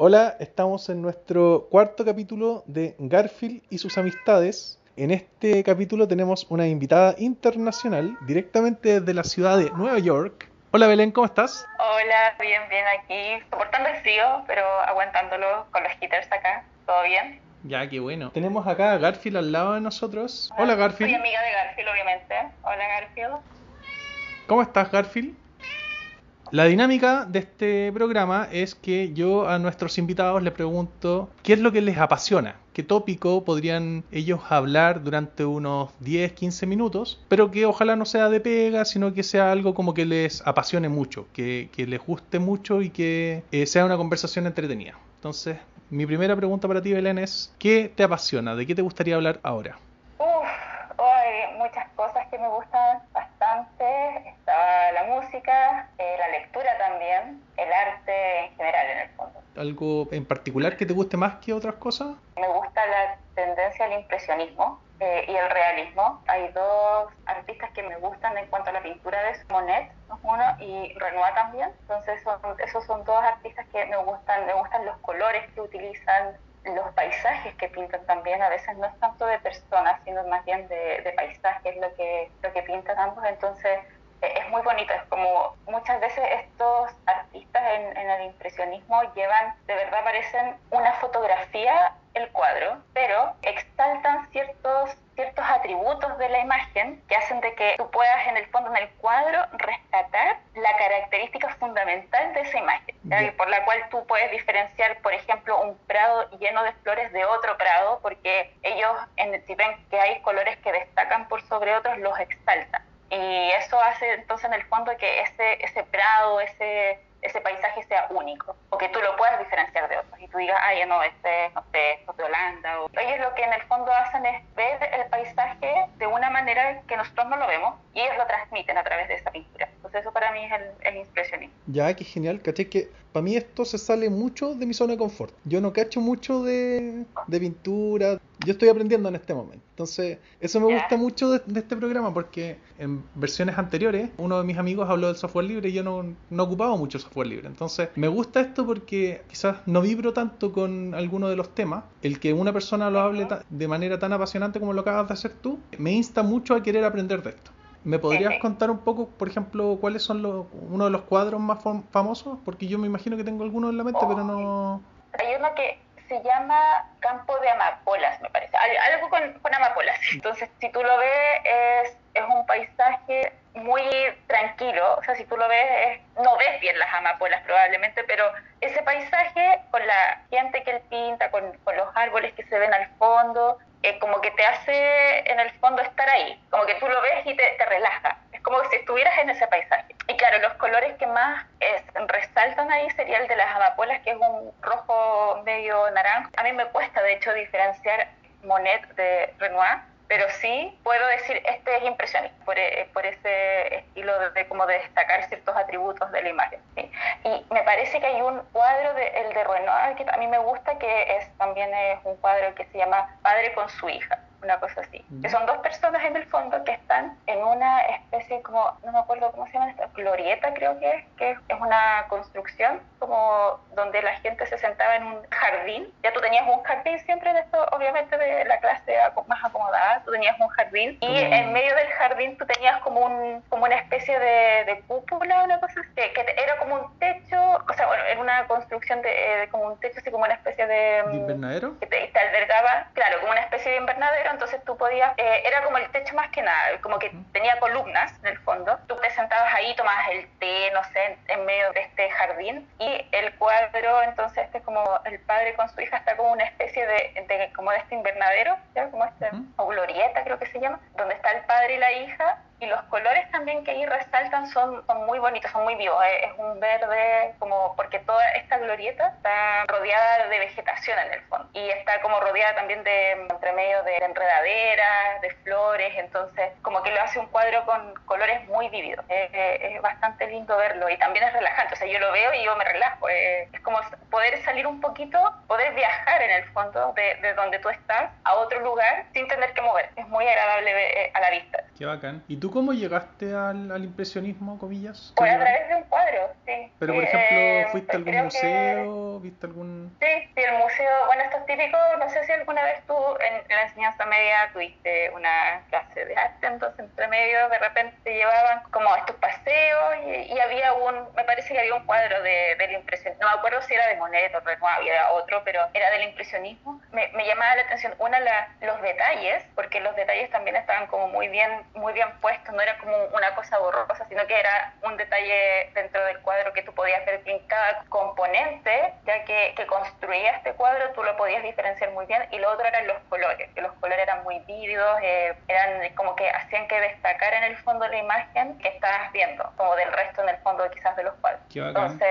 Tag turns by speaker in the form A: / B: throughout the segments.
A: Hola, estamos en nuestro cuarto capítulo de Garfield y sus amistades. En este capítulo tenemos una invitada internacional directamente desde la ciudad de Nueva York. Hola Belén, ¿cómo estás?
B: Hola, bien, bien aquí, soportando el frío, pero aguantándolo con los heaters acá. ¿Todo bien?
A: Ya, qué bueno. Tenemos acá a Garfield al lado de nosotros. Hola Garfield.
B: Soy amiga de Garfield, obviamente. Hola Garfield.
A: ¿Cómo estás Garfield? La dinámica de este programa es que yo a nuestros invitados les pregunto qué es lo que les apasiona, qué tópico podrían ellos hablar durante unos 10, 15 minutos, pero que ojalá no sea de pega, sino que sea algo como que les apasione mucho, que, les guste mucho y que eh, sea una conversación entretenida. Entonces, mi primera pregunta para ti, Belén, es ¿qué te apasiona? ¿De qué te gustaría hablar ahora?
B: Uf, hay muchas cosas que me gustan Está la música, eh, la lectura también, el arte en general en el fondo.
A: ¿Algo en particular que te guste más que otras cosas?
B: Me gusta la tendencia al impresionismo eh, y el realismo. Hay dos artistas que me gustan en cuanto a la pintura de Monet, uno, y Renoir también. Entonces son, esos son dos artistas que me gustan, me gustan los colores que utilizan, los paisajes que pintan también, a veces no es tanto de personas, sino más bien de, de paisajes lo que, lo que pintan ambos. Entonces eh, es muy bonito, es como muchas veces estos artistas en, en, el impresionismo llevan, de verdad parecen una fotografía el cuadro, pero exaltan ciertos, ciertos atributos de la imagen que hacen de que tú puedas en el fondo en el cuadro rescatar la característica fundamental de esa imagen, yeah. por la cual tú puedes diferenciar, por ejemplo, un prado lleno de flores de otro prado, porque ellos, en, si ven que hay colores que destacan por sobre otros, los exaltan. Y eso hace entonces en el fondo que ese, ese prado, ese, ese paisaje sea único, o que tú lo puedas diferenciar de otros. Y tú digas, ay, no, este, no sé, esto es de Holanda. O... Ellos lo que en el fondo hacen es ver el paisaje de una manera que nosotros no lo vemos y ellos lo transmiten a través de esa pintura. Entonces eso para mí es el, el impresionismo.
A: Ya, qué genial, caché que para mí esto se sale mucho de mi zona de confort. Yo no cacho mucho de, de pintura, yo estoy aprendiendo en este momento. Entonces, eso me gusta mucho de, de, este programa porque en versiones anteriores uno de mis amigos habló del software libre y yo no, no ocupaba mucho software libre. Entonces, me gusta esto porque quizás no vibro tanto con alguno de los temas. El que una persona lo hable de manera tan apasionante como lo acabas de hacer tú, me insta mucho a querer aprender de esto. ¿Me podrías contar un poco, por ejemplo, cuáles son los, uno de los cuadros más famosos? Porque yo me imagino que tengo algunos en la mente, pero no...
B: Hay uno que se llama Campo de Amapolas, me parece. Algo con, amapolas. Entonces, si tú lo ves, es, es un paisaje muy tranquilo. O sea, si tú lo ves, es, no ves bien las amapolas probablemente, pero ese paisaje con la gente que él pinta, con, con los árboles que se ven al fondo, eh, como que te hace en el fondo estar ahí. Como que tú lo ves y te, te relaja. Como si estuvieras en ese paisaje. Y claro, los colores que más es, resaltan ahí sería el de las amapolas, que es un rojo medio naranja. A mí me cuesta, de hecho, diferenciar Monet de Renoir, pero sí puedo decir, este es impresionista, por, por ese estilo de, de, como de destacar ciertos atributos de la imagen. ¿sí? Y me parece que hay un cuadro, de, el de Renoir, que a mí me gusta, que es también es un cuadro que se llama Padre con su hija una cosa así. Mm. Que son dos personas en el fondo que están en una especie como, no me acuerdo cómo se llama esta, glorieta creo que es, que es una construcción como donde la gente se sentaba en un jardín. Ya tú tenías un jardín siempre en esto, obviamente de la clase más acomodada, tú tenías un jardín y mm. en medio del jardín tú tenías como, un, como una especie de, de cúpula, una cosa así, que, que, era como un techo, o sea, bueno, era una construcción de, de como un techo, así como una especie de...
A: ¿De invernadero?
B: Que te, te albergaba, claro, como una especie de invernadero entonces tú podías, eh, era como el techo más que nada, como que tenía columnas en el fondo, tú te sentabas ahí, tomabas el té, no sé, en, en medio de este jardín y el cuadro, entonces este como el padre con su hija está como una especie de, de como de este invernadero, ¿ya? como este, o glorieta creo que se llama, donde está el padre y la hija y los colores también que ahí resaltan son, son muy bonitos, son muy vivos. Es un verde como porque toda esta glorieta está rodeada de vegetación en el fondo y está como rodeada también de entre medio de enredaderas, de flores, entonces como que lo hace un cuadro con colores muy vívidos. Es, es bastante lindo verlo y también es relajante. O sea, yo lo veo y yo me relajo. Es, es como poder salir un poquito, poder viajar en el fondo de, de donde tú estás a otro lugar sin tener que mover. Es muy agradable a la vista.
A: Qué bacán. ¿Y tú cómo llegaste al, al impresionismo, comillas?
B: Pues a través de un cuadro, sí.
A: Pero, por
B: Eh,
A: ejemplo, ¿fuiste a algún
B: creo que-
A: museo? ¿Viste algún...?
B: Sí, sí, el museo, bueno, esto es típico, no sé si alguna vez tú en, en la enseñanza media tuviste una clase de arte, entonces entre medio de repente te llevaban como estos paseos y, y había un, me parece que había un cuadro de, del impresionismo, no me acuerdo si era de Monet o Renoir, había otro, pero era del impresionismo. Me, me llamaba la atención, una, la, los detalles, porque los detalles también estaban como muy bien, muy bien puestos, no era como una cosa borrosa, sino que era un detalle dentro del cuadro que tú podías ver en cada componente, ya que, que construía este cuadro, tú lo podías diferenciar muy bien, y lo otro eran los colores, que los colores eran muy vívidos, eh, eran como que hacían que destacara en el fondo la imagen que estabas viendo, como del resto en el fondo quizás de los cuadros. Entonces,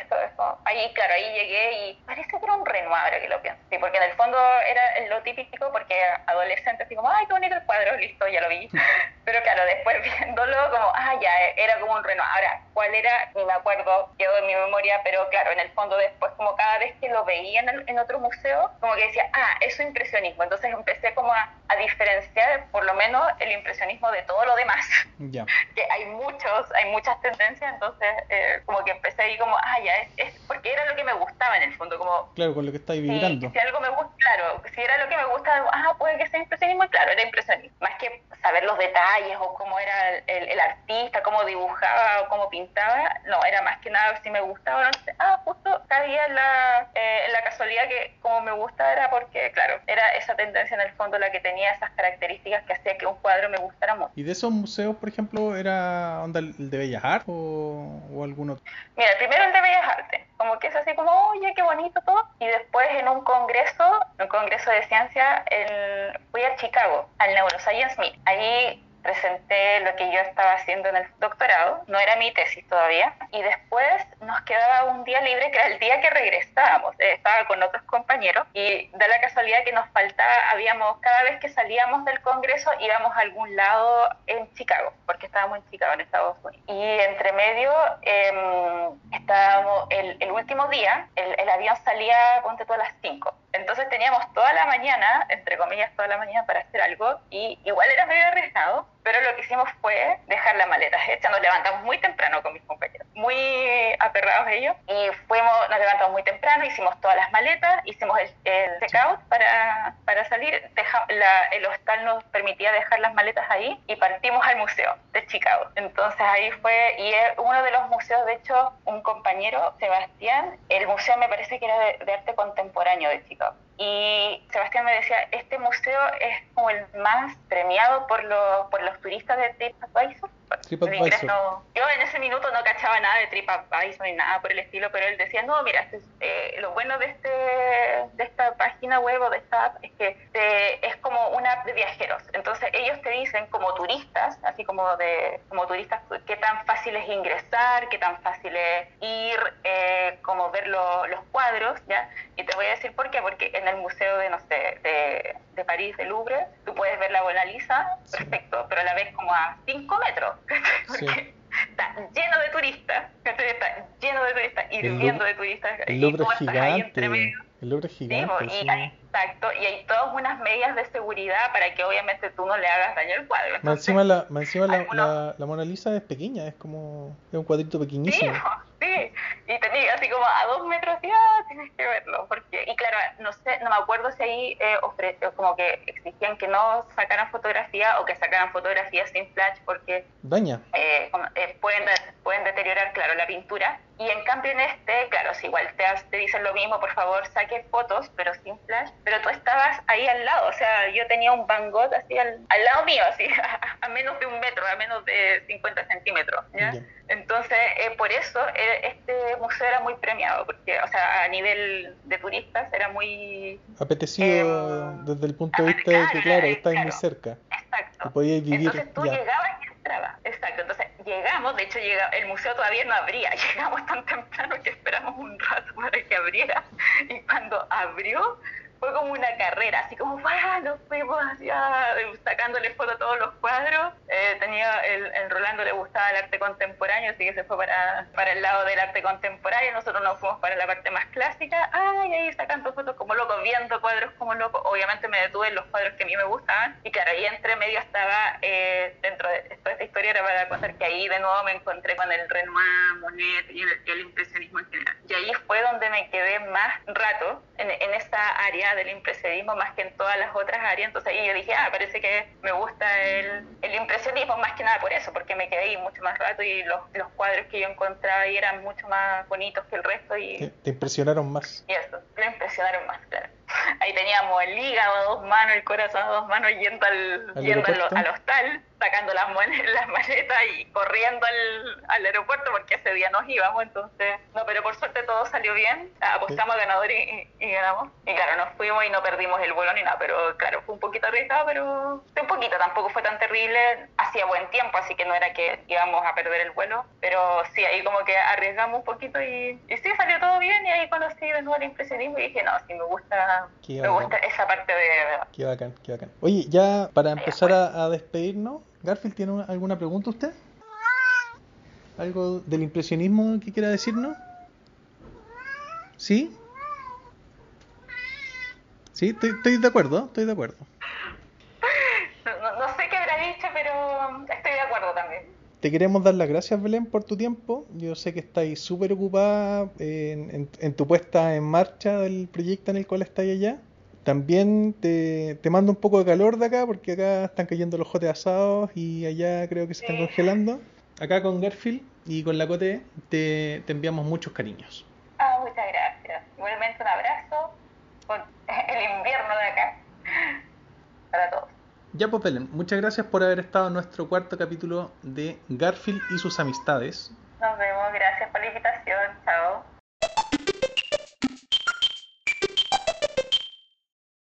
B: esto, esto, ahí, claro, ahí llegué y parece que era un ahora que lo pienso. Sí, porque en el fondo era lo típico, porque adolescente, así como, ay, qué bonito el cuadro, listo, ya lo vi. Pero claro, después viéndolo, como, ah, ya, era como un Renoir. Ahora, ¿cuál era? Ni me acuerdo, quedó en mi memoria, pero claro, en el fondo después, como cada vez que lo veía en, el- en otro museo, como que decía, ah, eso es impresionismo. Entonces empecé como a, a diferenciar, por lo menos, el impresionismo de todo lo demás
A: Ya.
B: que hay muchos, hay muchas tendencias, entonces eh, como que empecé ahí como, ah, ya, es, es porque era lo que me gustaba en el fondo, como,
A: Claro, con lo que estáis
B: si,
A: vibrando.
B: si algo me gusta, claro, si era lo que me gusta, ah, puede que sea impresionismo, claro, era impresionismo, más que saber los detalles o cómo era el, el- artista, cómo dibujaba o cómo pintaba, no, era más que nada si me gustaba o no, ah, justo cabía en la, eh, en la casualidad que como me gusta era porque, claro, era esa tendencia en el fondo la que tenía esas características que hacía que un cuadro me gustara mucho.
A: ¿Y de esos museos, por ejemplo, era onda el de Bellas Artes o, o algún otro?
B: Mira, primero el de Bellas Artes, como que es así como, oye, qué bonito todo. Y después en un congreso, un congreso de ciencia, el- fui a Chicago, al Neuroscience Meet. Ahí presenté lo que yo estaba haciendo en el doctorado, no era mi tesis todavía, y después nos quedaba un día libre que era el día que regresábamos, Eh, estaba con otros compañeros y da la casualidad que nos faltaba, habíamos, cada vez que salíamos del congreso íbamos a algún lado en Chicago, porque estábamos en Chicago, en Estados Unidos. Y entre medio em, estábamos, el, el último día, el, el avión salía, ponte tú a las 5. Entonces teníamos toda la mañana, entre comillas, toda la mañana para hacer algo y igual era medio arriesgado, pero lo que hicimos fue dejar las maletas hechas. Nos levantamos muy temprano con mis compañeros, muy aperrados ellos, y fuimos, nos levantamos muy temprano, hicimos todas las maletas, hicimos el, el checkout para, para salir. La- el hostal nos permitía dejar las maletas ahí y partimos al museo de Chicago. Entonces ahí fue, y uno de los museos, de hecho, un compañero, Sebastián, el museo me parece que era de arte contemporáneo de Chicago. Y Sebastián me decía, este museo es como el más premiado por los, por los turistas de TripAdvisor.
A: TripAdvisor.
B: No- yo en ese minuto no cachaba nada de TripAdvisor ni nada por el estilo, pero él decía, no, mira, este es, eh, lo bueno de este de esta página web o de esta app es que te- es como una app de viajeros. Entonces ellos te dicen como turistas, así como de como turistas, qué tan fácil es ingresar, qué tan fácil es ir, eh, como ver lo- los cuadros, ¿ya? Y te voy a decir por qué, porque en el museo de, no sé, de, de París, de Louvre, tú puedes ver la Mona Lisa,
A: Sí.
B: perfecto, pero la ves como a 5 metros, porque
A: Sí.
B: está lleno de turistas, está lleno de turistas, hirviendo de turistas,
A: El
B: y
A: Louvre
B: tú
A: es
B: ahí
A: gigante.
B: entre medio.
A: El Louvre es
B: Sí,
A: gigante.
B: y
A: sí.
B: hay- exacto, y hay todas unas medidas de seguridad para que obviamente tú no le hagas daño al cuadro.
A: Más
B: Entonces,
A: encima, la, más encima la,
B: algunos-
A: la, la Mona Lisa es pequeña, es como es un cuadrito
B: Sí,
A: pequeñísimo.
B: po, sí, y tenía así como a dos metros y ah, tienes que verlo, porque, y claro, no sé, no me acuerdo si ahí eh, ofre- como que exigían que no sacaran fotografía o que sacaran fotografías sin flash porque
A: Daña.
B: eh, como, eh, pueden, de- pueden deteriorar, claro, la pintura. Y en cambio en este, claro, si igual te, te dicen lo mismo, por favor, saque fotos, pero sin flash. Pero tú estabas ahí al lado, o sea, yo tenía un Van Gogh así al, al lado mío, así, a, menos de un metro, a menos de 50 centímetros, ¿ya?
A: Ya.
B: Entonces, eh, por eso eh, este museo era muy premiado, porque, o sea, a nivel de turistas era muy...
A: Apetecido
B: Em,
A: desde el punto de vista de que,
B: claro,
A: claro, estáis muy cerca.
B: Exacto.
A: Que podíais vivir
B: Entonces tú
A: ya.
B: llegabas y entrabas. Exacto. Entonces de hecho llega, el museo todavía no abría. Llegamos tan temprano que esperamos un rato para que abriera. Y cuando abrió, fue como una carrera, así como, ¡ah! Nos fuimos hacia, sacándole foto a todos los cuadros. Eh, tenía el, el, Rolando le gustaba el arte contemporáneo, así que se fue para, para el lado del arte contemporáneo. Nosotros nos fuimos para la parte más clásica. ¡Ay! Ahí sacando fotos como locos, viendo cuadros como locos. Obviamente me detuve en los cuadros que a mí me gustaban. Y claro, ahí entre medio estaba, eh, dentro de esta historia era para contar que ahí de nuevo me encontré con el Renoir, Monet y el, impresionismo en general. Y ahí fue donde me quedé más rato en, en esa área del impresionismo más que en todas las otras áreas. Entonces ahí yo dije, ah, parece que me gusta el, el impresionismo más que nada por eso, porque me quedé ahí mucho más rato y los, los cuadros que yo encontraba ahí eran mucho más bonitos que el resto. y
A: ¿Te, te impresionaron más?
B: Y eso, me impresionaron más, claro. Ahí teníamos el hígado a dos manos, el corazón a dos manos yendo al, yendo al, al hostal sacando las, las maletas y corriendo al, al, aeropuerto porque ese día nos íbamos, entonces, no, pero por suerte todo salió bien, apostamos a ganador y, y, ganamos. Y claro, nos fuimos y no perdimos el vuelo ni nada, pero claro, fue un poquito arriesgado, pero un poquito, tampoco fue tan terrible, hacía buen tiempo, así que no era que íbamos a perder el vuelo, pero sí, ahí como que arriesgamos un poquito y, y sí, salió todo bien y ahí conocí de nuevo el impresionismo y dije, no, sí, me gusta, me gusta esa parte de...
A: Qué bacán, qué bacán. Oye, ya para empezar a, a despedirnos, Garfield, ¿tiene alguna pregunta usted? ¿Algo del impresionismo que quiera decirnos? ¿Sí? Sí, estoy, estoy de acuerdo, estoy de acuerdo.
B: No, no, sé qué habrá dicho, pero estoy de acuerdo también.
A: Te queremos dar las gracias, Belén, por tu tiempo. Yo sé que estáis súper ocupada en, en, tu puesta en marcha del proyecto en el cual estáis allá. También te, mando un poco de calor de acá, porque acá están cayendo los jotes asados y allá creo que se están congelando. Acá con Garfield y con la Cote te, te, enviamos muchos cariños.
B: Ah, muchas gracias. Igualmente un abrazo con el invierno de acá para todos.
A: Ya pues Belén, muchas gracias por haber estado en nuestro cuarto capítulo de Garfield y sus amistades.
B: Nos vemos, gracias por la invitación, chao.